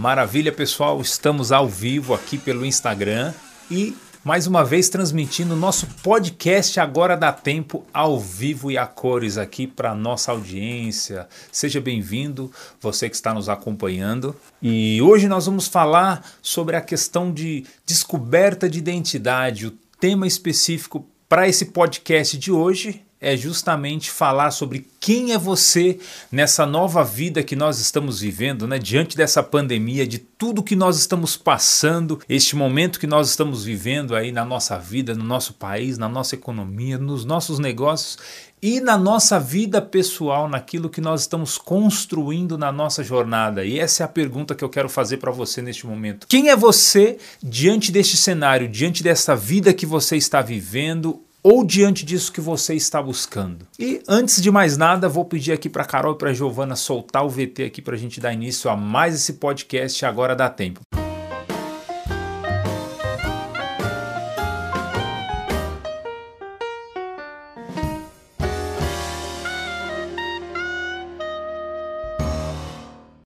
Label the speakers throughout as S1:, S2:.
S1: Maravilha, pessoal. Estamos ao vivo aqui pelo Instagram e mais uma vez transmitindo nosso podcast Agora Dá Tempo ao vivo e a cores aqui para nossa audiência. Seja bem-vindo, você que está nos acompanhando. E hoje nós vamos falar sobre a questão de descoberta de identidade. O tema específico para esse podcast de hoje é justamente falar sobre quem é você nessa nova vida que nós estamos vivendo, né? Diante dessa pandemia, de tudo que nós estamos passando, este momento que nós estamos vivendo aí na nossa vida, no nosso país, na nossa economia, nos nossos negócios e na nossa vida pessoal, naquilo que nós estamos construindo na nossa jornada. E essa é a pergunta que eu quero fazer para você neste momento. Quem é você diante deste cenário, diante dessa vida que você está vivendo? Ou diante disso que você está buscando. E antes de mais nada, vou pedir aqui para Carol e para Giovana soltar o VT aqui para a gente dar início a mais esse podcast. Agora dá tempo.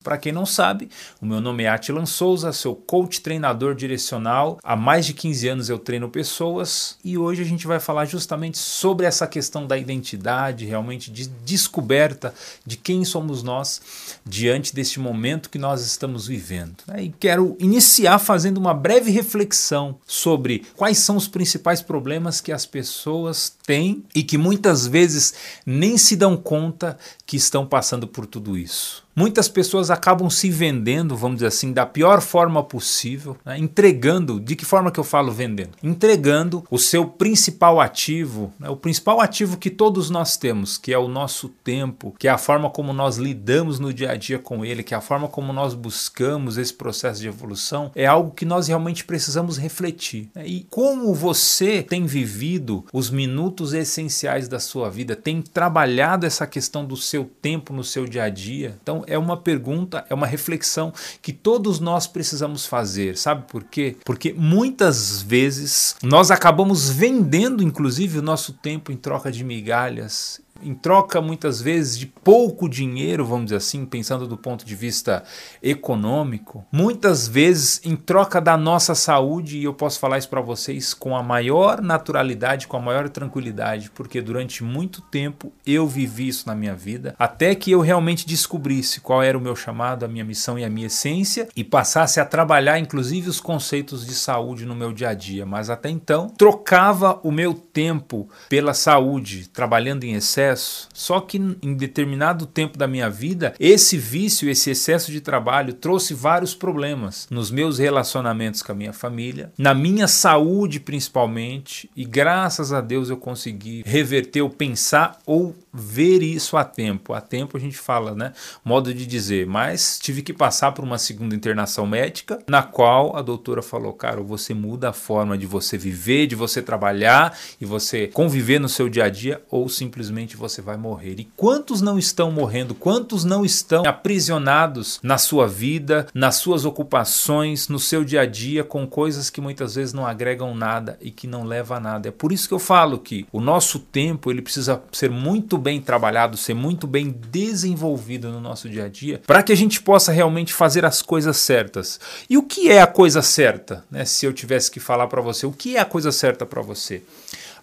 S1: Para quem não sabe, o meu nome é Atilan Souza, sou coach treinador direcional. Há mais de 15 anos eu treino pessoas e hoje a gente vai falar justamente sobre essa questão da identidade, realmente de descoberta de quem somos nós diante deste momento que nós estamos vivendo. Né? E quero iniciar fazendo uma breve reflexão sobre quais são os principais problemas que as pessoas têm e que muitas vezes nem se dão conta que estão passando por tudo isso. Muitas pessoas acabam se vendendo, vamos dizer assim, da pior forma possível, né? entregando. De que forma que eu falo vendendo? Entregando o seu principal ativo, né? o principal ativo que todos nós temos, que é o nosso tempo, que é a forma como nós lidamos no dia a dia com ele, que é a forma como nós buscamos esse processo de evolução, é algo que nós realmente precisamos refletir. Né? E como você tem vivido os minutos essenciais da sua vida, tem trabalhado essa questão do seu tempo no seu dia a dia. Então, é uma pergunta, é uma reflexão que todos nós precisamos fazer. Sabe por quê? Porque muitas vezes nós acabamos vendendo, inclusive, o nosso tempo em troca de migalhas em troca muitas vezes de pouco dinheiro, vamos dizer assim, pensando do ponto de vista econômico, muitas vezes em troca da nossa saúde, e eu posso falar isso para vocês com a maior naturalidade, com a maior tranquilidade, porque durante muito tempo eu vivi isso na minha vida, até que eu realmente descobrisse qual era o meu chamado, a minha missão e a minha essência e passasse a trabalhar inclusive os conceitos de saúde no meu dia a dia, mas até então trocava o meu tempo pela saúde, trabalhando em excesso excesso. Só que em determinado tempo da minha vida, esse vício, esse excesso de trabalho trouxe vários problemas nos meus relacionamentos com a minha família, na minha saúde principalmente, e graças a Deus eu consegui reverter o pensar ou ver isso a tempo. A tempo a gente fala, né? Modo de dizer, mas tive que passar por uma segunda internação médica, na qual a doutora falou: "Cara, você muda a forma de você viver, de você trabalhar e você conviver no seu dia a dia ou simplesmente você vai morrer". E quantos não estão morrendo? Quantos não estão aprisionados na sua vida, nas suas ocupações, no seu dia a dia com coisas que muitas vezes não agregam nada e que não levam a nada. É por isso que eu falo que o nosso tempo, ele precisa ser muito bem trabalhado, ser muito bem desenvolvido no nosso dia a dia, para que a gente possa realmente fazer as coisas certas. E o que é a coisa certa? Né? Se eu tivesse que falar para você, o que é a coisa certa para você?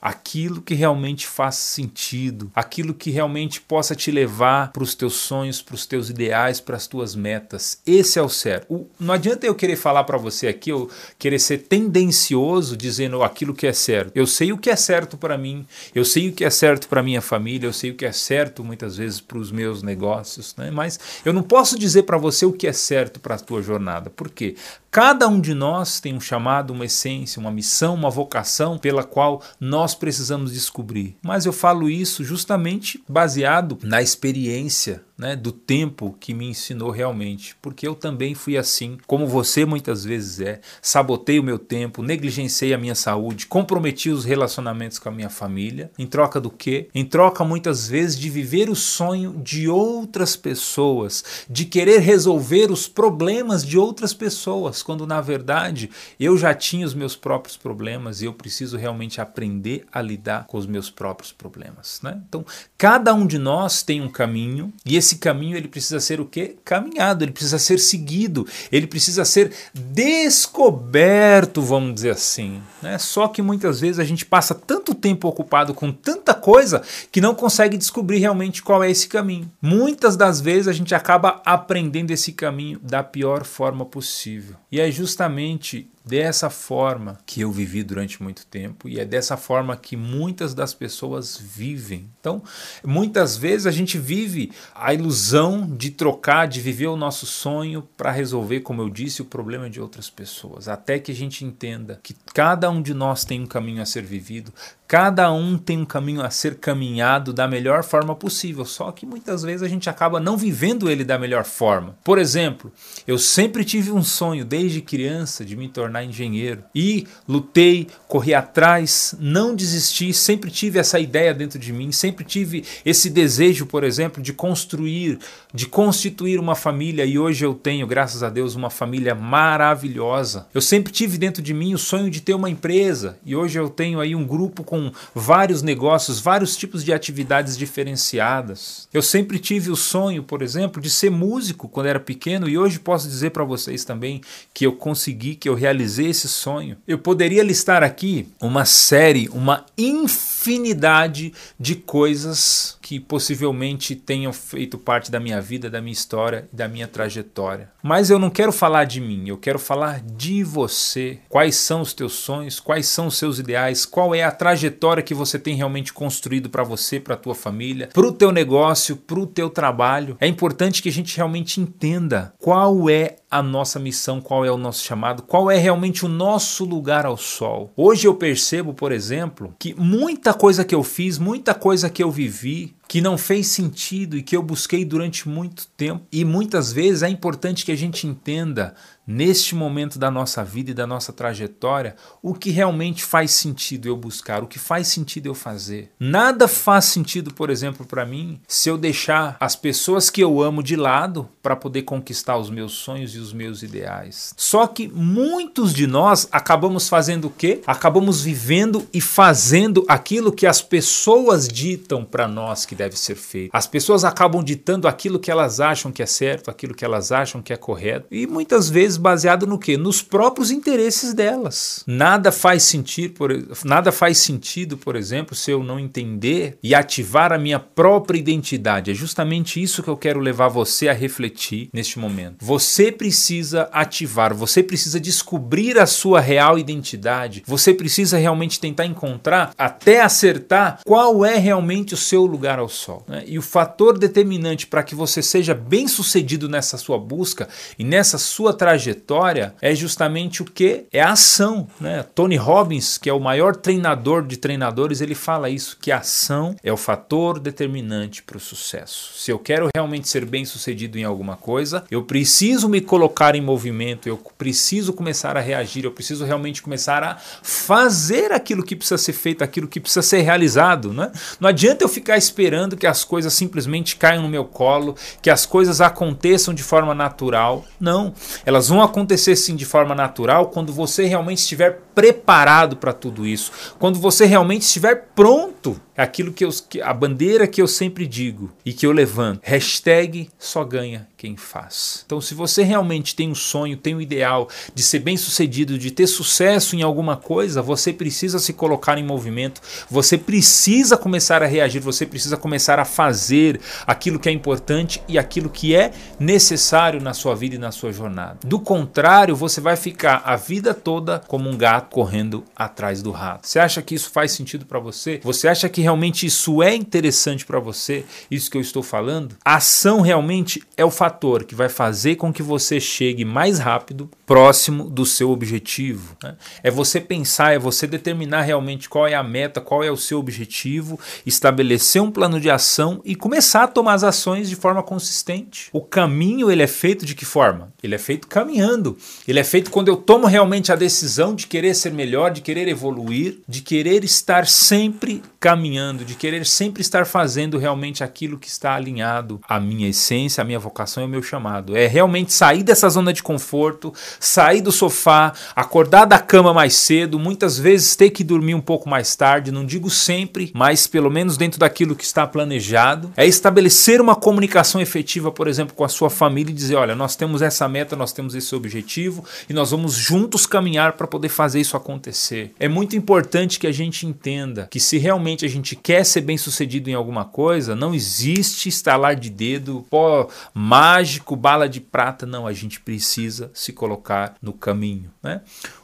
S1: Aquilo que realmente faz sentido, aquilo que realmente possa te levar para os teus sonhos, para os teus ideais, para as tuas metas. Esse é o certo. O, não adianta eu querer falar para você aqui, eu querer ser tendencioso dizendo aquilo que é certo. Eu sei o que é certo para mim, eu sei o que é certo para minha família, eu sei o que é certo muitas vezes para os meus negócios, né? mas eu não posso dizer para você o que é certo para a tua jornada. Por quê? Cada um de nós tem um chamado, uma essência, uma missão, uma vocação pela qual nós precisamos descobrir. Mas eu falo isso justamente baseado na experiência né, do tempo que me ensinou realmente, porque eu também fui assim, como você muitas vezes é. Sabotei o meu tempo, negligenciei a minha saúde, comprometi os relacionamentos com a minha família, em troca do quê? Em troca muitas vezes de viver o sonho de outras pessoas, de querer resolver os problemas de outras pessoas, quando na verdade eu já tinha os meus próprios problemas e eu preciso realmente aprender a lidar com os meus próprios problemas, né? Então, cada um de nós tem um caminho e esse esse caminho ele precisa ser o quê? Caminhado, ele precisa ser seguido, ele precisa ser descoberto, vamos dizer assim. Né? Só que muitas vezes a gente passa tanto tempo ocupado com tanta coisa que não consegue descobrir realmente qual é esse caminho. Muitas das vezes a gente acaba aprendendo esse caminho da pior forma possível. E é justamente dessa forma que eu vivi durante muito tempo e é dessa forma que muitas das pessoas vivem. Então, muitas vezes a gente vive a ilusão de trocar, de viver o nosso sonho para resolver, como eu disse, o problema de outras pessoas, até que a gente entenda que cada um de nós tem um caminho a ser vivido, cada um tem um caminho a ser caminhado da melhor forma possível, só que muitas vezes a gente acaba não vivendo ele da melhor forma. Por exemplo, eu sempre tive um sonho desde criança de me tornar engenheiro. E lutei, corri atrás, não desisti, sempre tive essa ideia dentro de mim, sempre tive esse desejo, por exemplo, de construir, de constituir uma família e hoje eu tenho, graças a Deus, uma família maravilhosa. Eu sempre tive dentro de mim o sonho de ter uma empresa e hoje eu tenho aí um grupo com vários negócios, vários tipos de atividades diferenciadas. Eu sempre tive o sonho, por exemplo, de ser músico quando era pequeno e hoje posso dizer para vocês também que eu consegui, que eu realizei esse sonho. Eu poderia listar aqui uma série, uma infinidade de coisas que possivelmente tenham feito parte da minha vida, da minha história e da minha trajetória. Mas eu não quero falar de mim, eu quero falar de você. Quais são os teus sonhos? Quais são os seus ideais? Qual é a trajetória que você tem realmente construído para você, para tua família, para o teu negócio, para o teu trabalho? É importante que a gente realmente entenda qual é a nossa missão, qual é o nosso chamado, qual é realmente o nosso lugar ao sol. Hoje eu percebo, por exemplo, que muita coisa que eu fiz, muita coisa que eu vivi, que não fez sentido e que eu busquei durante muito tempo. E muitas vezes é importante que a gente entenda neste momento da nossa vida e da nossa trajetória, o que realmente faz sentido eu buscar, o que faz sentido eu fazer. Nada faz sentido, por exemplo, para mim, se eu deixar as pessoas que eu amo de lado para poder conquistar os meus sonhos e os meus ideais. Só que muitos de nós acabamos fazendo o quê? Acabamos vivendo e fazendo aquilo que as pessoas ditam para nós que deve ser feito. As pessoas acabam ditando aquilo que elas acham que é certo, aquilo que elas acham que é correto, e muitas vezes baseado no que? Nos próprios interesses delas. Nada faz sentido, por, nada faz sentido, por exemplo, se eu não entender e ativar a minha própria identidade. É justamente isso que eu quero levar você a refletir neste momento. Você precisa ativar, você precisa descobrir a sua real identidade. Você precisa realmente tentar encontrar até acertar qual é realmente o seu lugar ao sol. Né? E o fator determinante para que você seja bem sucedido nessa sua busca e nessa sua trajetória é justamente o que? É a ação. Né? Tony Robbins, que é o maior treinador de treinadores, ele fala isso: que a ação é o fator determinante para o sucesso. Se eu quero realmente ser bem sucedido em alguma coisa, eu preciso me colocar em movimento, eu preciso começar a reagir, eu preciso realmente começar a fazer aquilo que precisa ser feito, aquilo que precisa ser realizado. Né? Não adianta eu ficar esperando que as coisas simplesmente caiam no meu colo, que as coisas aconteçam de forma natural. Não, elas vão acontecer sim de forma natural quando você realmente estiver preparado para tudo isso, quando você realmente estiver pronto. Aquilo que eu, a bandeira que eu sempre digo e que eu levanto. Hashtag só ganha quem faz. Então, se você realmente tem um sonho, tem um ideal de ser bem sucedido, de ter sucesso em alguma coisa, você precisa se colocar em movimento, você precisa começar a reagir, você precisa começar a fazer aquilo que é importante e aquilo que é necessário na sua vida e na sua jornada. Do contrário, você vai ficar a vida toda como um gato correndo atrás do rato. Você acha que isso faz sentido para você? Você acha que realmente isso é interessante para você? Isso que eu estou falando? A ação realmente é o fator que vai fazer com que você chegue mais rápido próximo do seu objetivo. Né? É você pensar, é você determinar realmente qual é a meta, qual é o seu objetivo, estabelecer um plano de ação e começar a tomar as ações de forma consistente. O caminho ele é feito de que forma? Ele é feito caminhando. Ele é feito quando eu tomo realmente a decisão de querer ser melhor, de querer evoluir, de querer estar sempre caminhando, de querer sempre estar fazendo realmente aquilo que está alinhado à minha essência, à minha vocação e ao meu chamado. É realmente sair dessa zona de conforto, sair do sofá, acordar da cama mais cedo, muitas vezes ter que dormir um pouco mais tarde, não digo sempre, mas pelo menos dentro daquilo que está planejado, é estabelecer uma comunicação efetiva, por exemplo, com a sua família e dizer: olha, nós temos essa meta, nós temos esse objetivo e nós vamos juntos caminhar para poder fazer isso acontecer. É muito importante que a gente entenda que se realmente a gente quer ser bem sucedido em alguma coisa, não existe estalar de dedo, pó mágico, bala de prata, não, a gente precisa se colocar no caminho. Né?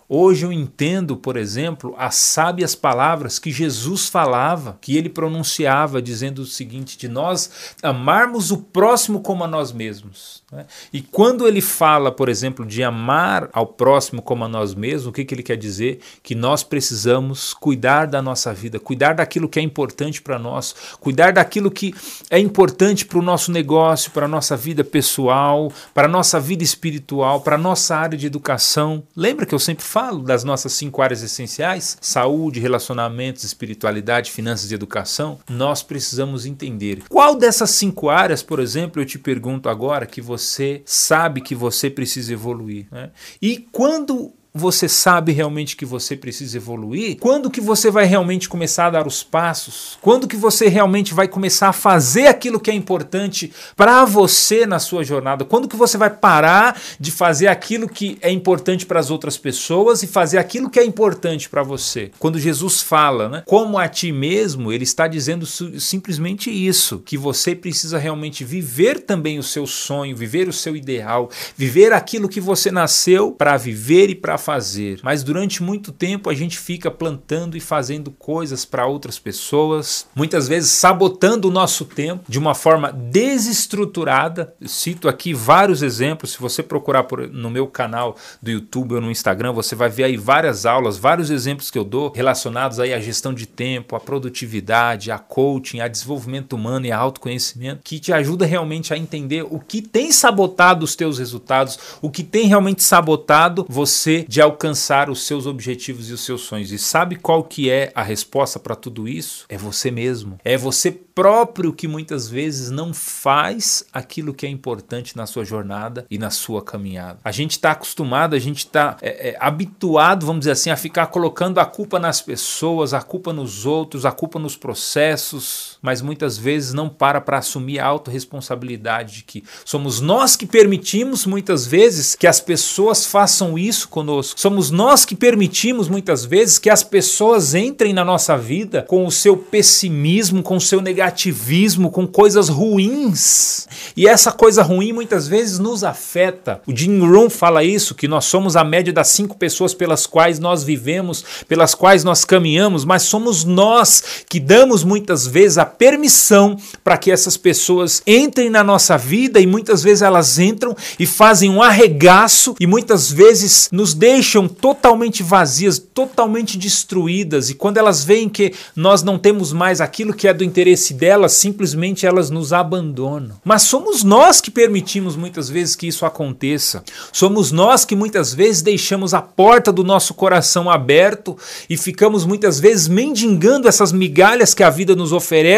S1: Hoje eu entendo, por exemplo, as sábias palavras que Jesus falava, que ele pronunciava, dizendo o seguinte: de nós amarmos o próximo como a nós mesmos. Né? E quando ele fala, por exemplo, de amar ao próximo como a nós mesmos, o que, que ele quer dizer? Que nós precisamos cuidar da nossa vida, cuidar daquilo que é importante para nós, cuidar daquilo que é importante para o nosso negócio, para a nossa vida pessoal, para a nossa vida espiritual, para a nossa área de educação. Lembra que eu sempre falo? Falo das nossas cinco áreas essenciais: saúde, relacionamentos, espiritualidade, finanças e educação. Nós precisamos entender qual dessas cinco áreas, por exemplo, eu te pergunto agora que você sabe que você precisa evoluir. Né? E quando você sabe realmente que você precisa evoluir? Quando que você vai realmente começar a dar os passos? Quando que você realmente vai começar a fazer aquilo que é importante para você na sua jornada? Quando que você vai parar de fazer aquilo que é importante para as outras pessoas e fazer aquilo que é importante para você? Quando Jesus fala, né, como a ti mesmo, ele está dizendo simplesmente isso, que você precisa realmente viver também o seu sonho, viver o seu ideal, viver aquilo que você nasceu para viver e para fazer, mas durante muito tempo a gente fica plantando e fazendo coisas para outras pessoas, muitas vezes sabotando o nosso tempo de uma forma desestruturada. Eu cito aqui vários exemplos, se você procurar por, no meu canal do YouTube ou no Instagram, você vai ver aí várias aulas, vários exemplos que eu dou relacionados aí à gestão de tempo, à produtividade, a coaching, a desenvolvimento humano e a autoconhecimento, que te ajuda realmente a entender o que tem sabotado os teus resultados, o que tem realmente sabotado você de alcançar os seus objetivos e os seus sonhos. E sabe qual que é a resposta para tudo isso? É você mesmo. É você próprio que muitas vezes não faz aquilo que é importante na sua jornada e na sua caminhada. A gente está acostumado, a gente está é, é, habituado, vamos dizer assim, a ficar colocando a culpa nas pessoas, a culpa nos outros, a culpa nos processos, mas muitas vezes não para para assumir a autorresponsabilidade de que somos nós que permitimos muitas vezes que as pessoas façam isso conosco. Somos nós que permitimos muitas vezes que as pessoas entrem na nossa vida com o seu pessimismo, com o seu negativismo com coisas ruins. E essa coisa ruim muitas vezes nos afeta. O Jim Rohn fala isso, que nós somos a média das cinco pessoas pelas quais nós vivemos, pelas quais nós caminhamos, mas somos nós que damos muitas vezes a permissão para que essas pessoas entrem na nossa vida e muitas vezes elas entram e fazem um arregaço e muitas vezes nos deixam totalmente vazias, totalmente destruídas. E quando elas veem que nós não temos mais aquilo que é do interesse delas, simplesmente elas nos abandonam. Mas somos nós que permitimos muitas vezes que isso aconteça. Somos nós que muitas vezes deixamos a porta do nosso coração aberto e ficamos muitas vezes mendigando essas migalhas que a vida nos oferece,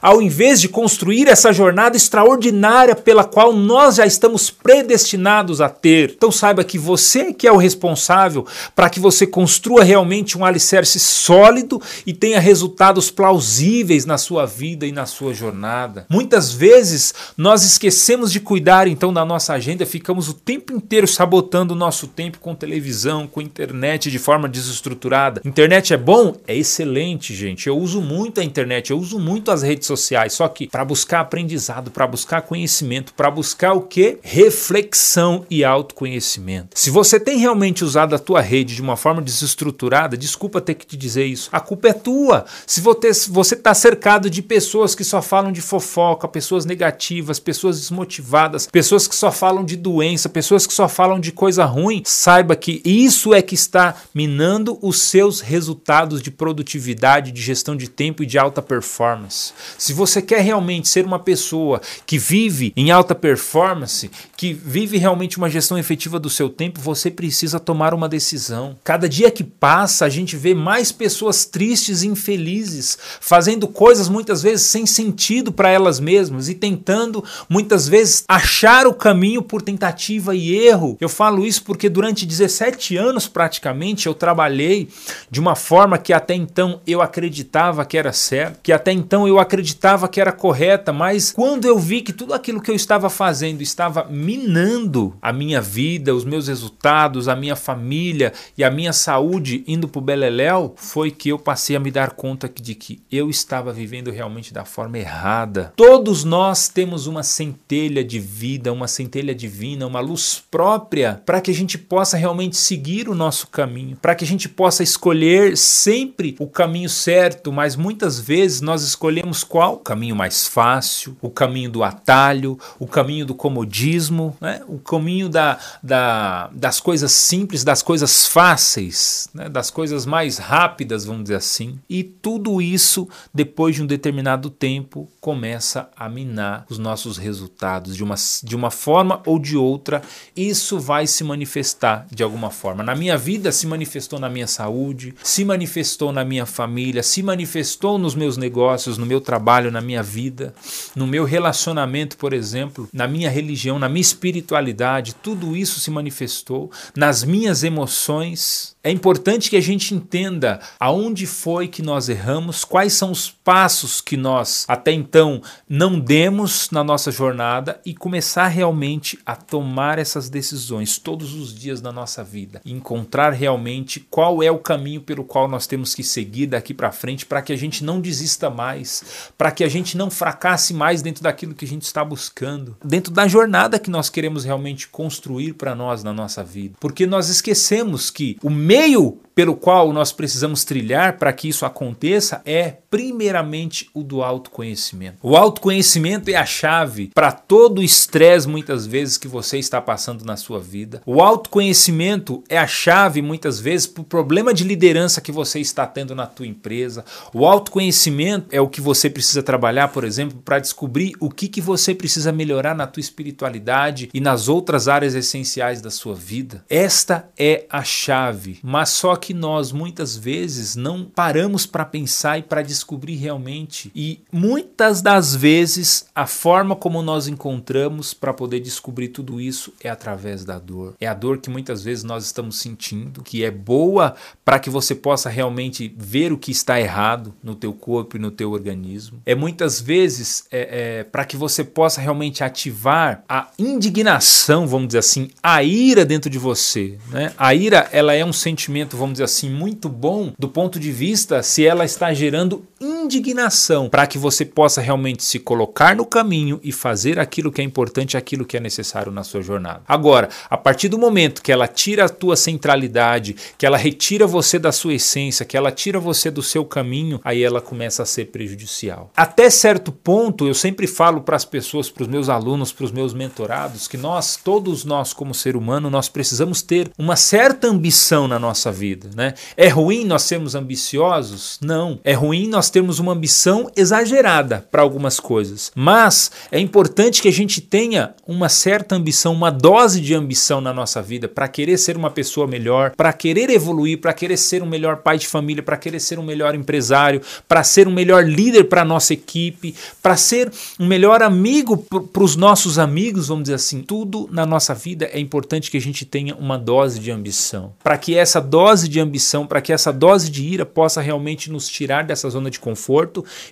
S1: ao invés de construir essa jornada extraordinária pela qual nós já estamos predestinados a ter. Então saiba que você que é o responsável para que você construa realmente um alicerce sólido e tenha resultados plausíveis na sua vida vida e na sua jornada. Muitas vezes nós esquecemos de cuidar então da nossa agenda, ficamos o tempo inteiro sabotando o nosso tempo com televisão, com internet de forma desestruturada. Internet é bom? É excelente, gente. Eu uso muito a internet, eu uso muito as redes sociais, só que para buscar aprendizado, para buscar conhecimento, para buscar o que? Reflexão e autoconhecimento. Se você tem realmente usado a tua rede de uma forma desestruturada, desculpa ter que te dizer isso. A culpa é tua. Se você está cercado de pessoas que só falam de fofoca, pessoas negativas, pessoas desmotivadas, pessoas que só falam de doença, pessoas que só falam de coisa ruim, saiba que isso é que está minando os seus resultados de produtividade, de gestão de tempo e de alta performance. Se você quer realmente ser uma pessoa que vive em alta performance, que vive realmente uma gestão efetiva do seu tempo, você precisa tomar uma decisão. Cada dia que passa, a gente vê mais pessoas tristes e infelizes, fazendo coisas muitas vezes sem sentido para elas mesmas e tentando muitas vezes achar o caminho por tentativa e erro. Eu falo isso porque durante 17 anos praticamente eu trabalhei de uma forma que até então eu acreditava que era certa, que até então eu acreditava que era correta, mas quando eu vi que tudo aquilo que eu estava fazendo estava minando a minha vida, os meus resultados, a minha família e a minha saúde indo pro beleléu, foi que eu passei a me dar conta de que eu estava vivendo realmente da forma errada. Todos nós temos uma centelha de vida, uma centelha divina, uma luz própria para que a gente possa realmente seguir o nosso caminho, para que a gente possa escolher sempre o caminho certo, mas muitas vezes nós escolhemos qual? O caminho mais fácil, o caminho do atalho, o caminho do comodismo, né? o caminho da, da, das coisas simples, das coisas fáceis, né? das coisas mais rápidas, vamos dizer assim. E tudo isso, depois de um determinado tempo, começa a minar os nossos resultados de uma, de uma forma ou de outra. Isso vai se manifestar de alguma forma. Na minha vida, se manifestou na minha saúde, se manifestou na minha família, se manifestou nos meus negócios, no meu trabalho, na minha vida, no meu relacionamento, por exemplo, na minha religião, na minha espiritualidade, tudo isso se manifestou nas minhas emoções. É importante que a gente entenda aonde foi que nós erramos, quais são os passos que nós até então não demos na nossa jornada e começar realmente a tomar essas decisões todos os dias da nossa vida, encontrar realmente qual é o caminho pelo qual nós temos que seguir daqui para frente para que a gente não desista mais, para que a gente não fracasse mais dentro daquilo que a gente está buscando, dentro da jornada que nós queremos realmente construir para nós na nossa vida. Porque nós esquecemos que o meio pelo qual nós precisamos trilhar para que isso aconteça é, primeiramente, o do autoconhecimento. O autoconhecimento é a chave para todo o estresse, muitas vezes, que você está passando na sua vida. O autoconhecimento é a chave, muitas vezes, para o problema de liderança que você está tendo na tua empresa. O autoconhecimento é o que você precisa trabalhar, por exemplo, para descobrir o que, que você precisa melhorar na tua espiritualidade e nas outras áreas essenciais da sua vida. Esta é a chave, mas só que nós muitas vezes não paramos para pensar e para descobrir realmente. E muitas das vezes a forma como nós encontramos para poder descobrir tudo isso é através da dor. É a dor que muitas vezes nós estamos sentindo, que é boa para que você possa realmente ver o que está errado no teu corpo e no teu organismo. É muitas vezes é, é, para que você possa realmente ativar a indignação, vamos dizer assim, a ira dentro de você. Né? A ira ela é um sentimento, vamos dizer assim, muito bom do ponto de vista se ela está gerando indignação para que você possa realmente se colocar no caminho e fazer aquilo que é importante, aquilo que é necessário na sua jornada. Agora, a partir do momento que ela tira a tua centralidade, que ela retira você da sua essência, que ela tira você do seu caminho, aí ela começa a ser prejudicial. Até certo ponto, eu sempre falo para as pessoas, para os meus alunos, para os meus mentorados, que nós, todos nós como ser humano, nós precisamos ter uma certa ambição na nossa vida, né? É ruim nós sermos ambiciosos? Não. É ruim nós termos uma ambição exagerada para algumas coisas. Mas é importante que a gente tenha uma certa ambição, uma dose de ambição na nossa vida para querer ser uma pessoa melhor, para querer evoluir, para querer ser um melhor pai de família, para querer ser um melhor empresário, para ser um melhor líder para nossa equipe, para ser um melhor amigo para os nossos amigos, vamos dizer assim. Tudo na nossa vida é importante que a gente tenha uma dose de ambição. Para que essa dose de ambição, para que essa dose de ira possa realmente nos tirar dessa zona de conforto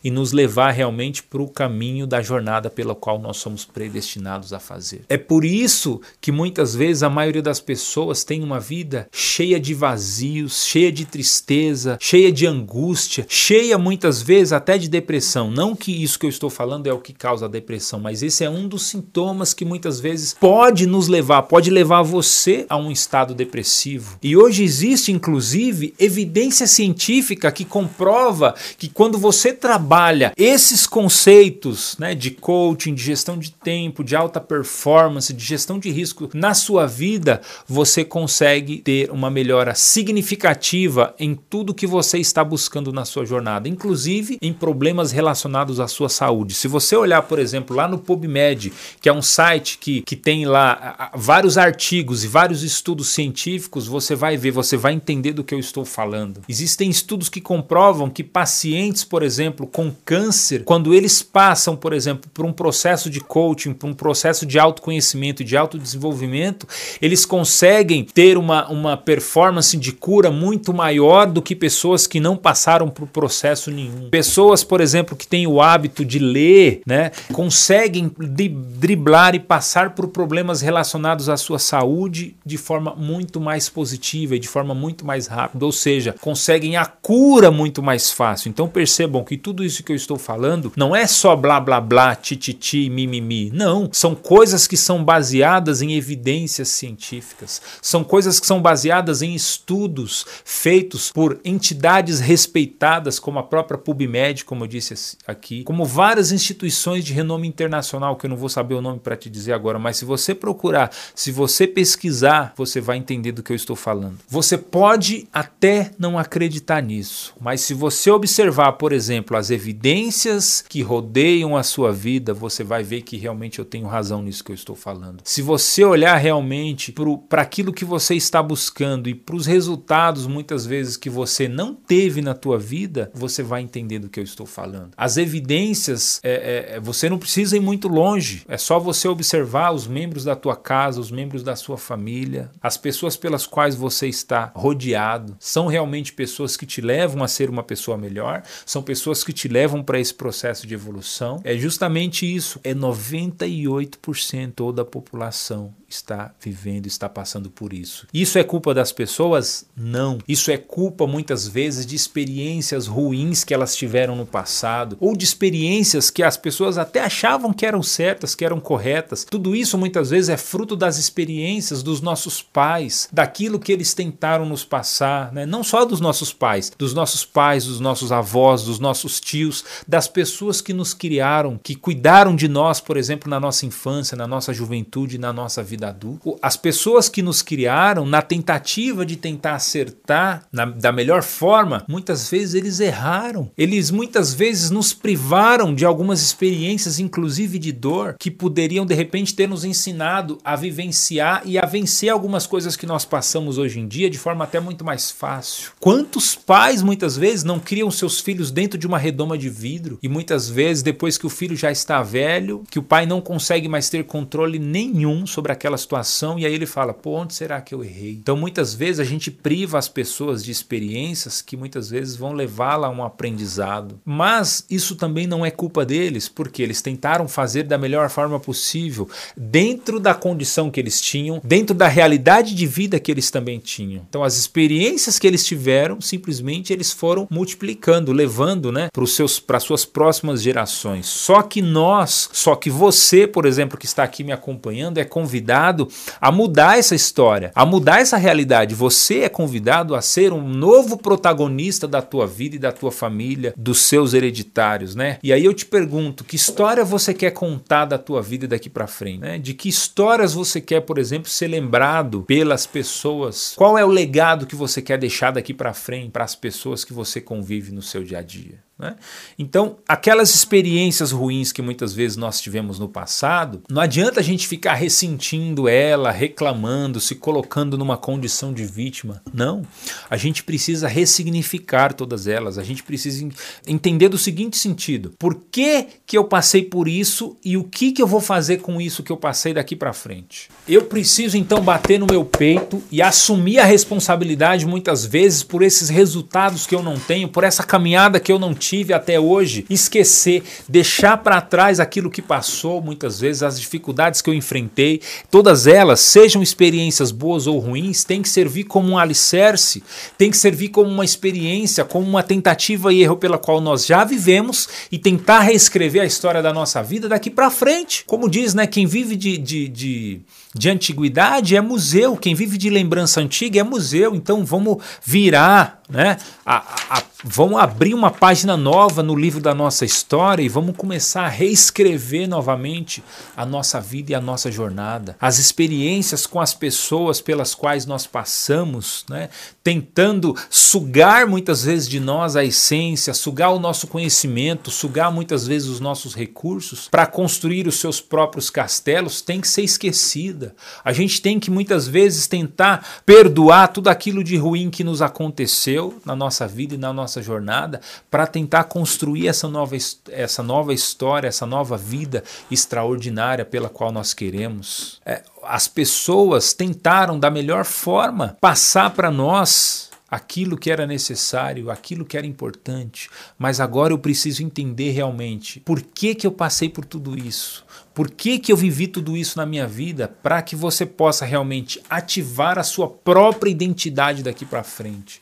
S1: e nos levar realmente para o caminho da jornada pela qual nós somos predestinados a fazer. É por isso que muitas vezes a maioria das pessoas tem uma vida cheia de vazios, cheia de tristeza, cheia de angústia, cheia muitas vezes até de depressão. Não que isso que eu estou falando é o que causa a depressão, mas esse é um dos sintomas que muitas vezes pode nos levar, pode levar você a um estado depressivo. E hoje existe inclusive evidência científica que comprova que quando quando você trabalha esses conceitos né, de coaching, de gestão de tempo, de alta performance, de gestão de risco na sua vida, você consegue ter uma melhora significativa em tudo que você está buscando na sua jornada, inclusive em problemas relacionados à sua saúde. Se você olhar, por exemplo, lá no PubMed, que é um site que, que tem lá vários artigos e vários estudos científicos, você vai ver, você vai entender do que eu estou falando. Existem estudos que comprovam que pacientes, por exemplo, com câncer, quando eles passam, por exemplo, por um processo de coaching, por um processo de autoconhecimento e de autodesenvolvimento, eles conseguem ter uma, uma performance de cura muito maior do que pessoas que não passaram por processo nenhum. Pessoas, por exemplo, que têm o hábito de ler, né, conseguem driblar e passar por problemas relacionados à sua saúde de forma muito mais positiva e de forma muito mais rápida, ou seja, conseguem a cura muito mais fácil. Então percebam que tudo isso que eu estou falando não é só blá blá blá, tititi, mimimi. Não, são coisas que são baseadas em evidências científicas. São coisas que são baseadas em estudos feitos por entidades respeitadas como a própria PubMed, como eu disse aqui, como várias instituições de renome internacional que eu não vou saber o nome para te dizer agora, mas se você procurar, se você pesquisar, você vai entender do que eu estou falando. Você pode até não acreditar nisso, mas se você observar, por exemplo, as evidências que rodeiam a sua vida, você vai ver que realmente eu tenho razão nisso que eu estou falando. Se você olhar realmente para aquilo que você está buscando e para os resultados muitas vezes que você não teve na tua vida, você vai entender do que eu estou falando. As evidências, é, é, você não precisa ir muito longe, é só você observar os membros da tua casa, os membros da sua família, as pessoas pelas quais você está rodeado, são realmente pessoas que te levam a ser uma pessoa melhor, são pessoas que te levam para esse processo de evolução. É justamente isso, é 98% da população está vivendo, está passando por isso. Isso é culpa das pessoas? Não. Isso é culpa muitas vezes de experiências ruins que elas tiveram no passado ou de experiências que as pessoas até achavam que eram certas, que eram corretas. Tudo isso muitas vezes é fruto das experiências dos nossos pais, daquilo que eles tentaram nos passar, né? não só dos nossos pais, dos nossos pais, dos nossos avós, dos nossos tios, das pessoas que nos criaram, que cuidaram de nós, por exemplo, na nossa infância, na nossa juventude, na nossa vida vida adulta. As pessoas que nos criaram, na tentativa de tentar acertar na, da melhor forma, muitas vezes eles erraram. Eles muitas vezes nos privaram de algumas experiências, inclusive de dor, que poderiam de repente ter nos ensinado a vivenciar e a vencer algumas coisas que nós passamos hoje em dia de forma até muito mais fácil. Quantos pais muitas vezes não criam seus filhos dentro de uma redoma de vidro e muitas vezes depois que o filho já está velho, que o pai não consegue mais ter controle nenhum sobre aquela aquela situação e aí ele fala: pô, onde será que eu errei? Então muitas vezes a gente priva as pessoas de experiências que muitas vezes vão levá-la a um aprendizado. Mas isso também não é culpa deles, porque eles tentaram fazer da melhor forma possível, dentro da condição que eles tinham, dentro da realidade de vida que eles também tinham. Então as experiências que eles tiveram, simplesmente eles foram multiplicando, levando, né, para os seus para suas próximas gerações. Só que nós, só que você, por exemplo, que está aqui me acompanhando, é convidado convidado a mudar essa história, a mudar essa realidade. Você é convidado a ser um novo protagonista da tua vida e da tua família, dos seus hereditários, né? E aí eu te pergunto, que história você quer contar da tua vida daqui para frente, né? De que histórias você quer, por exemplo, ser lembrado pelas pessoas? Qual é o legado que você quer deixar daqui para frente para as pessoas que você convive no seu dia a dia? Né? Então, aquelas experiências ruins que muitas vezes nós tivemos no passado, não adianta a gente ficar ressentindo ela, reclamando, se colocando numa condição de vítima. Não. A gente precisa ressignificar todas elas. A gente precisa entender do seguinte sentido: por que, que eu passei por isso e o que, que eu vou fazer com isso que eu passei daqui para frente? Eu preciso então bater no meu peito e assumir a responsabilidade muitas vezes por esses resultados que eu não tenho, por essa caminhada que eu não tive tive até hoje, esquecer, deixar para trás aquilo que passou, muitas vezes as dificuldades que eu enfrentei, todas elas, sejam experiências boas ou ruins, tem que servir como um alicerce, tem que servir como uma experiência, como uma tentativa e erro pela qual nós já vivemos e tentar reescrever a história da nossa vida daqui para frente. Como diz, né, quem vive de, de, de de antiguidade é museu, quem vive de lembrança antiga é museu, então vamos virar né, a, a, vamos abrir uma página nova no livro da nossa história e vamos começar a reescrever novamente a nossa vida e a nossa jornada, as experiências com as pessoas pelas quais nós passamos, né? tentando sugar muitas vezes de nós a essência, sugar o nosso conhecimento, sugar muitas vezes os nossos recursos para construir os seus próprios castelos, tem que ser esquecida. A gente tem que muitas vezes tentar perdoar tudo aquilo de ruim que nos aconteceu na nossa vida e na nossa jornada para tentar construir essa nova, essa nova história, essa nova vida extraordinária pela qual nós queremos. É, as pessoas tentaram da melhor forma passar para nós aquilo que era necessário, aquilo que era importante, mas agora eu preciso entender realmente por que, que eu passei por tudo isso, por que, que eu vivi tudo isso na minha vida, para que você possa realmente ativar a sua própria identidade daqui para frente.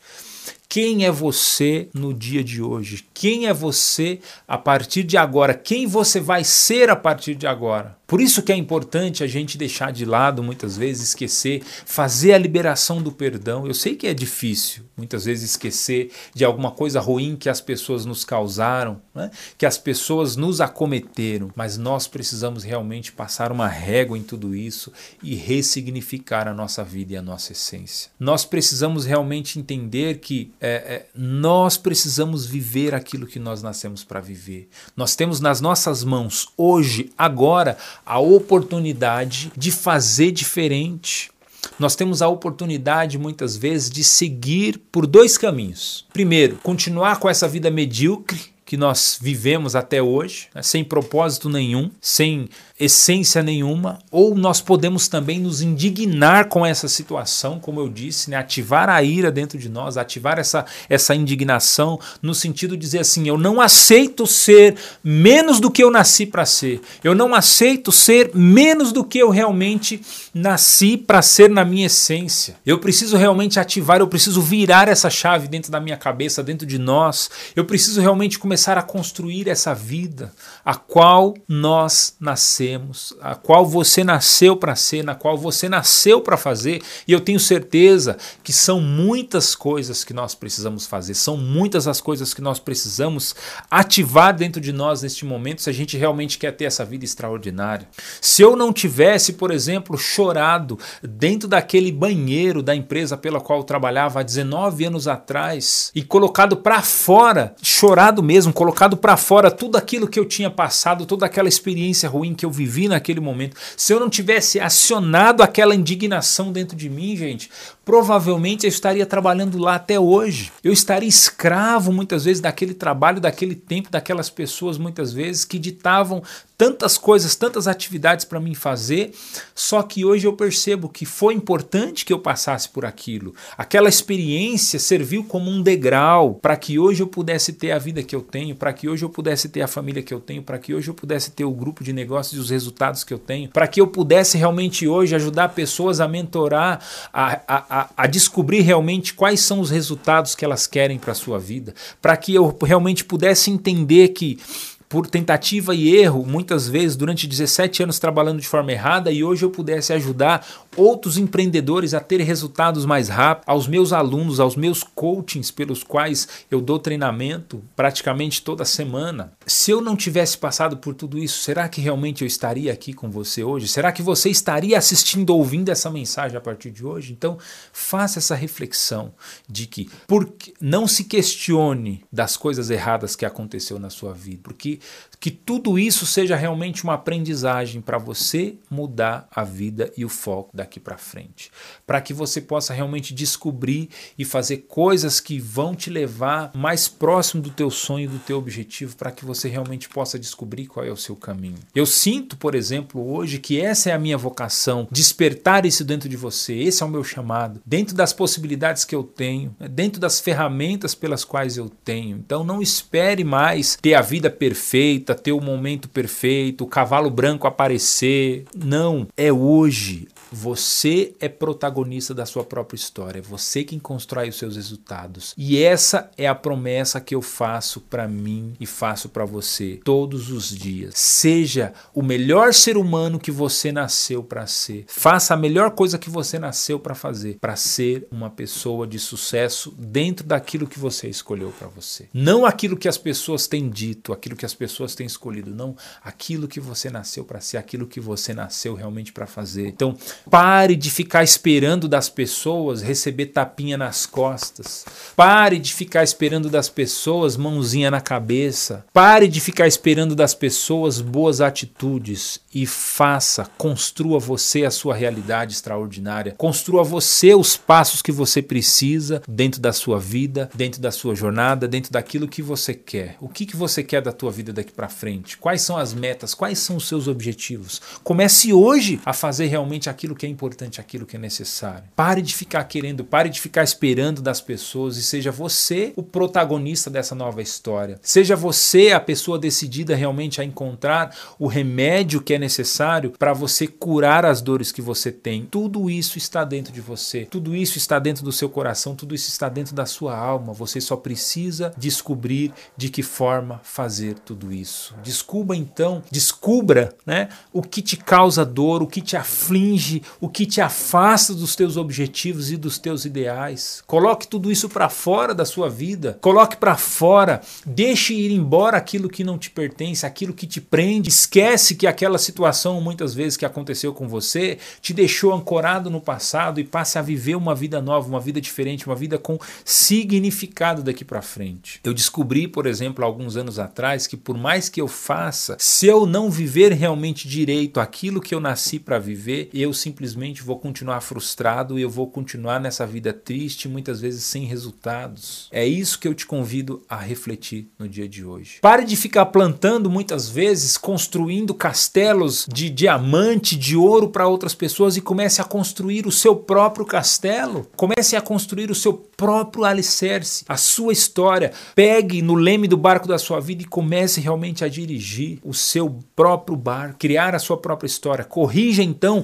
S1: Quem é você no dia de hoje? Quem é você a partir de agora? Quem você vai ser a partir de agora? Por isso que é importante a gente deixar de lado, muitas vezes, esquecer, fazer a liberação do perdão. Eu sei que é difícil, muitas vezes, esquecer de alguma coisa ruim que as pessoas nos causaram, né? que as pessoas nos acometeram, mas nós precisamos realmente passar uma régua em tudo isso e ressignificar a nossa vida e a nossa essência. Nós precisamos realmente entender que é, é, nós precisamos viver aquilo que nós nascemos para viver. Nós temos nas nossas mãos, hoje, agora, a oportunidade de fazer diferente. Nós temos a oportunidade, muitas vezes, de seguir por dois caminhos. Primeiro, continuar com essa vida medíocre que nós vivemos até hoje, né, sem propósito nenhum, sem essência nenhuma, ou nós podemos também nos indignar com essa situação, como eu disse, né? ativar a ira dentro de nós, ativar essa, essa indignação, no sentido de dizer assim: eu não aceito ser menos do que eu nasci para ser, eu não aceito ser menos do que eu realmente nasci para ser na minha essência. Eu preciso realmente ativar, eu preciso virar essa chave dentro da minha cabeça, dentro de nós, eu preciso realmente começar a construir essa vida a qual nós nascemos nascemos, a qual você nasceu para ser, na qual você nasceu para fazer, e eu tenho certeza que são muitas coisas que nós precisamos fazer, são muitas as coisas que nós precisamos ativar dentro de nós neste momento se a gente realmente quer ter essa vida extraordinária. Se eu não tivesse, por exemplo, chorado dentro daquele banheiro da empresa pela qual eu trabalhava há 19 anos atrás e colocado para fora, chorado mesmo, colocado para fora tudo aquilo que eu tinha passado, toda aquela experiência ruim que eu vivi naquele momento, se eu não tivesse acionado aquela indignação dentro de mim, gente, provavelmente eu estaria trabalhando lá até hoje. Eu estaria escravo muitas vezes daquele trabalho, daquele tempo, daquelas pessoas muitas vezes que ditavam tantas coisas, tantas atividades para mim fazer, só que hoje eu percebo que foi importante que eu passasse por aquilo. Aquela experiência serviu como um degrau para que hoje eu pudesse ter a vida que eu tenho, para que hoje eu pudesse ter a família que eu tenho, para que hoje eu pudesse ter o grupo de negócios e os resultados que eu tenho, para que eu pudesse realmente hoje ajudar pessoas a mentorar, a, a, a descobrir realmente quais são os resultados que elas querem para a sua vida, para que eu realmente pudesse entender que por tentativa e erro, muitas vezes durante 17 anos trabalhando de forma errada, e hoje eu pudesse ajudar outros empreendedores a ter resultados mais rápidos, aos meus alunos, aos meus coachings pelos quais eu dou treinamento praticamente toda semana. Se eu não tivesse passado por tudo isso, será que realmente eu estaria aqui com você hoje? Será que você estaria assistindo, ouvindo essa mensagem a partir de hoje? Então, faça essa reflexão de que porque não se questione das coisas erradas que aconteceu na sua vida, porque que tudo isso seja realmente uma aprendizagem para você mudar a vida e o foco daqui para frente, para que você possa realmente descobrir e fazer coisas que vão te levar mais próximo do teu sonho, do teu objetivo, para que você realmente possa descobrir qual é o seu caminho. Eu sinto, por exemplo, hoje que essa é a minha vocação, despertar isso dentro de você, esse é o meu chamado, dentro das possibilidades que eu tenho, né, dentro das ferramentas pelas quais eu tenho. Então não espere mais ter a vida perfeita, ter o momento perfeito, o cavalo branco aparecer. Não, é hoje. Você é protagonista da sua própria história, é você quem constrói os seus resultados. E essa é a promessa que eu faço para mim e faço para você todos os dias. Seja o melhor ser humano que você nasceu para ser. Faça a melhor coisa que você nasceu para fazer, para ser uma pessoa de sucesso dentro daquilo que você escolheu para você. Não aquilo que as pessoas têm dito, aquilo que as pessoas têm escolhido, não aquilo que você nasceu para ser, aquilo que você nasceu realmente para fazer. Então, pare de ficar esperando das pessoas receber tapinha nas costas. Pare de ficar esperando das pessoas mãozinha na cabeça. Pare de ficar esperando das pessoas boas atitudes e faça, construa você a sua realidade extraordinária. Construa você os passos que você precisa dentro da sua vida, dentro da sua jornada, dentro daquilo que você quer. O que, que você quer da tua vida daqui para frente? Quais são as metas? Quais são os seus objetivos? Comece hoje a fazer realmente aquilo que é importante, aquilo que é necessário. Pare de ficar querendo, pare de ficar esperando das pessoas e seja você o protagonista dessa nova história. Seja você a pessoa decidida realmente a encontrar o remédio que é necessário para você curar as dores que você tem. Tudo isso está dentro de você, tudo isso está dentro do seu coração, tudo isso está dentro da sua alma. Você só precisa descobrir de que forma fazer tudo isso. Descubra então, descubra, né, o que te causa dor, o que te aflige, o que te afasta dos teus objetivos e dos teus ideais. Coloque tudo isso para fora da sua vida. Coloque para fora, deixe ir embora aquilo que não te pertence, aquilo que te prende. Esquece que aquela situação muitas vezes, que aconteceu com você, te deixou ancorado no passado e passe a viver uma vida nova, uma vida diferente, uma vida com significado daqui para frente. Eu descobri, por exemplo, alguns anos atrás, que por mais que eu faça, se eu não viver realmente direito aquilo que eu nasci para viver, eu simplesmente vou continuar frustrado e eu vou continuar nessa vida triste, muitas vezes sem resultados. É isso que eu te convido a refletir no dia de hoje. Pare de ficar plantando muitas vezes, construindo castelos de diamante, de ouro para outras pessoas e comece a construir o seu próprio castelo. Comece a construir o seu próprio alicerce, a sua história. Pegue no leme do barco da sua vida e comece realmente a dirigir o seu próprio barco, criar a sua própria história. Corrija então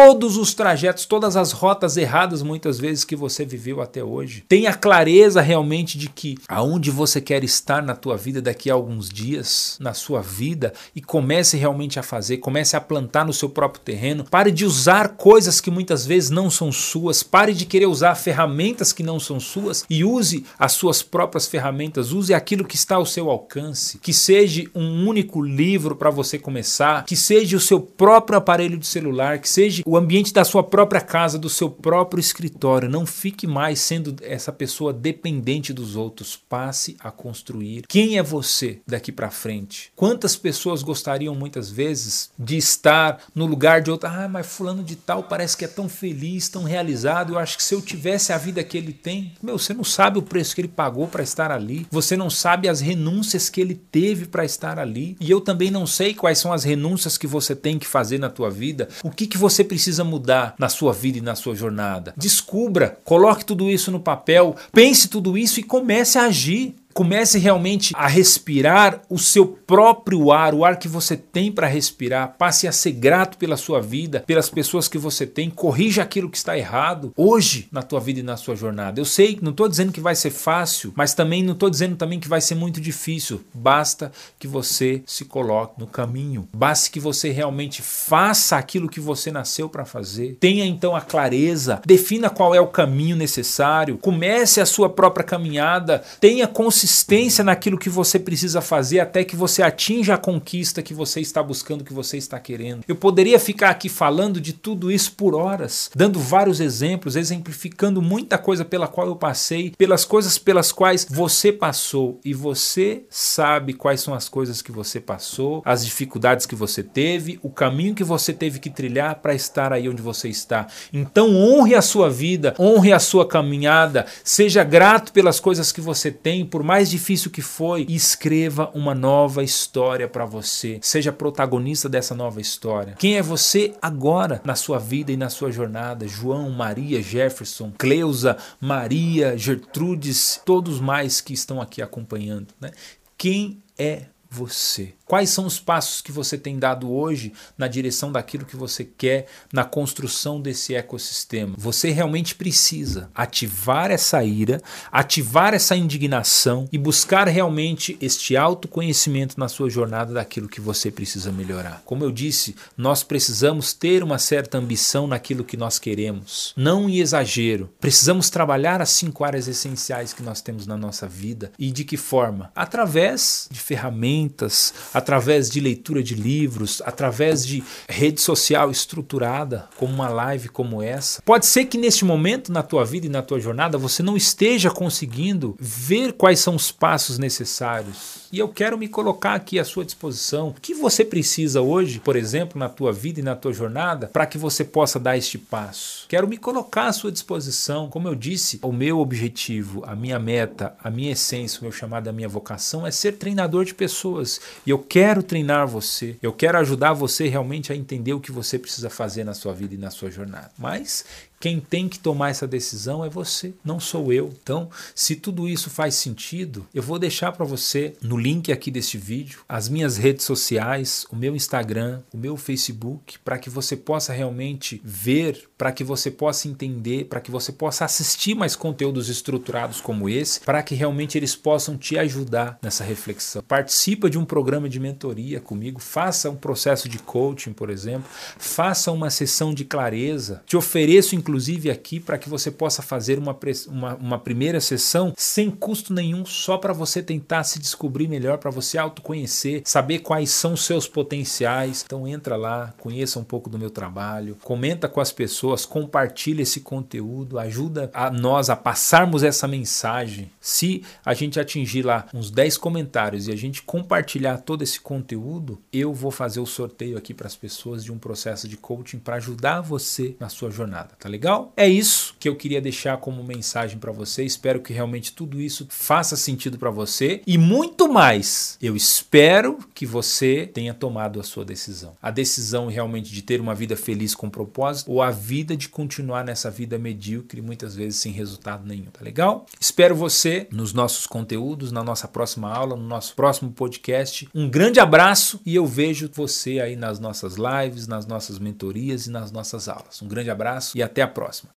S1: todos os trajetos, todas as rotas erradas muitas vezes que você viveu até hoje. Tenha clareza realmente de que aonde você quer estar na tua vida daqui a alguns dias, na sua vida e comece realmente a fazer comece a plantar no seu próprio terreno. Pare de usar coisas que muitas vezes não são suas. Pare de querer usar ferramentas que não são suas e use as suas próprias ferramentas. Use aquilo que está ao seu alcance. Que seja um único livro para você começar, que seja o seu próprio aparelho de celular, que seja o ambiente da sua própria casa, do seu próprio escritório. Não fique mais sendo essa pessoa dependente dos outros. Passe a construir. Quem é você daqui para frente? Quantas pessoas gostariam muitas vezes de estar no lugar de outro. Ah, mas fulano de tal parece que é tão feliz, tão realizado. Eu acho que se eu tivesse a vida que ele tem, meu, você não sabe o preço que ele pagou para estar ali. Você não sabe as renúncias que ele teve para estar ali. E eu também não sei quais são as renúncias que você tem que fazer na tua vida. O que que você precisa mudar na sua vida e na sua jornada? Descubra, coloque tudo isso no papel, pense tudo isso e comece a agir. Comece realmente a respirar o seu próprio ar, o ar que você tem para respirar. Passe a ser grato pela sua vida, pelas pessoas que você tem. Corrija aquilo que está errado hoje na tua vida e na sua jornada. Eu sei, não estou dizendo que vai ser fácil, mas também não estou dizendo também que vai ser muito difícil. Basta que você se coloque no caminho. Basta que você realmente faça aquilo que você nasceu para fazer. Tenha então a clareza, defina qual é o caminho necessário. Comece a sua própria caminhada. Tenha consciência consistência naquilo que você precisa fazer até que você atinja a conquista que você está buscando, que você está querendo. Eu poderia ficar aqui falando de tudo isso por horas, dando vários exemplos, exemplificando muita coisa pela qual eu passei, pelas coisas pelas quais você passou e você sabe quais são as coisas que você passou, as dificuldades que você teve, o caminho que você teve que trilhar para estar aí onde você está. Então honre a sua vida, honre a sua caminhada, seja grato pelas coisas que você tem, por mais difícil que foi, escreva uma nova história para você. Seja protagonista dessa nova história. Quem é você agora na sua vida e na sua jornada? João, Maria, Jefferson, Cleusa, Maria, Gertrudes, todos mais que estão aqui acompanhando, né? Quem é você? Quais são os passos que você tem dado hoje na direção daquilo que você quer, na construção desse ecossistema? Você realmente precisa ativar essa ira, ativar essa indignação e buscar realmente este autoconhecimento na sua jornada daquilo que você precisa melhorar. Como eu disse, nós precisamos ter uma certa ambição naquilo que nós queremos, não em exagero. Precisamos trabalhar as cinco áreas essenciais que nós temos na nossa vida e de que forma? Através de ferramentas, através de leitura de livros, através de rede social estruturada, como uma live como essa. Pode ser que neste momento na tua vida e na tua jornada você não esteja conseguindo ver quais são os passos necessários. E eu quero me colocar aqui à sua disposição. O que você precisa hoje, por exemplo, na tua vida e na tua jornada, para que você possa dar este passo? Quero me colocar à sua disposição. Como eu disse, o meu objetivo, a minha meta, a minha essência, o meu chamado, a minha vocação é ser treinador de pessoas. E eu quero treinar você. Eu quero ajudar você realmente a entender o que você precisa fazer na sua vida e na sua jornada. Mas quem tem que tomar essa decisão é você, não sou eu. Então, se tudo isso faz sentido, eu vou deixar para você no link aqui deste vídeo as minhas redes sociais, o meu Instagram, o meu Facebook, para que você possa realmente ver, para que você possa entender, para que você possa assistir mais conteúdos estruturados como esse, para que realmente eles possam te ajudar nessa reflexão. Participa de um programa de mentoria comigo, faça um processo de coaching, por exemplo, faça uma sessão de clareza. Te ofereço inclusive aqui para que você possa fazer uma, uma, uma primeira sessão sem custo nenhum, só para você tentar se descobrir melhor, para você autoconhecer, saber quais são os seus potenciais. Então entra lá, conheça um pouco do meu trabalho, comenta com as pessoas, compartilha esse conteúdo, ajuda a nós a passarmos essa mensagem. Se a gente atingir lá uns 10 comentários e a gente compartilhar todo esse conteúdo, eu vou fazer o sorteio aqui para as pessoas de um processo de coaching para ajudar você na sua jornada, tá legal? É isso que eu queria deixar como mensagem para você. Espero que realmente tudo isso faça sentido para você e muito mais. Eu espero que você tenha tomado a sua decisão. A decisão realmente de ter uma vida feliz com propósito ou a de continuar nessa vida medíocre, muitas vezes sem resultado nenhum, tá legal? Espero você nos nossos conteúdos, na nossa próxima aula, no nosso próximo podcast. Um grande abraço e eu vejo você aí nas nossas lives, nas nossas mentorias e nas nossas aulas. Um grande abraço e até a próxima.